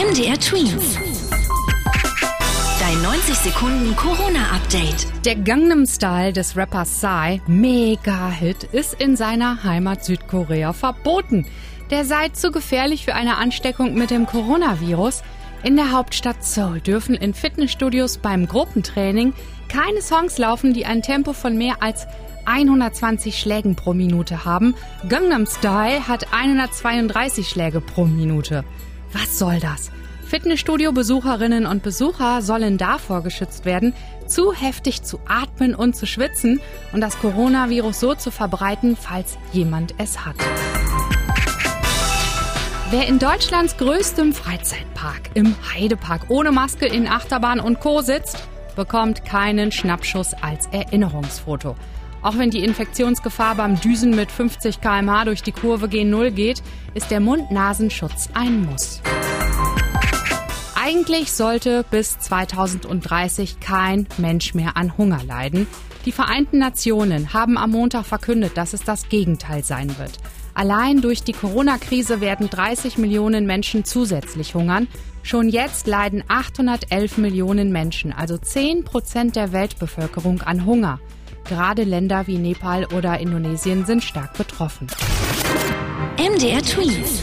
MDR Twins. Dein 90 Sekunden Corona-Update. Der Gangnam Style des Rappers Psy, Mega-Hit, ist in seiner Heimat Südkorea verboten. Der sei zu gefährlich für eine Ansteckung mit dem Coronavirus. In der Hauptstadt Seoul dürfen in Fitnessstudios beim Gruppentraining keine Songs laufen, die ein Tempo von mehr als 120 Schlägen pro Minute haben. Gangnam Style hat 132 Schläge pro Minute. Was soll das? Fitnessstudio-Besucherinnen und Besucher sollen davor geschützt werden, zu heftig zu atmen und zu schwitzen und das Coronavirus so zu verbreiten, falls jemand es hat. Wer in Deutschlands größtem Freizeitpark im Heidepark ohne Maske in Achterbahn und Co. sitzt, bekommt keinen Schnappschuss als Erinnerungsfoto. Auch wenn die Infektionsgefahr beim Düsen mit 50 km/h durch die Kurve G0 geht, ist der Mund-Nasenschutz ein Muss. Eigentlich sollte bis 2030 kein Mensch mehr an Hunger leiden. Die Vereinten Nationen haben am Montag verkündet, dass es das Gegenteil sein wird. Allein durch die Corona-Krise werden 30 Millionen Menschen zusätzlich hungern. Schon jetzt leiden 811 Millionen Menschen, also 10 Prozent der Weltbevölkerung, an Hunger. Gerade Länder wie Nepal oder Indonesien sind stark betroffen. MDR Twins.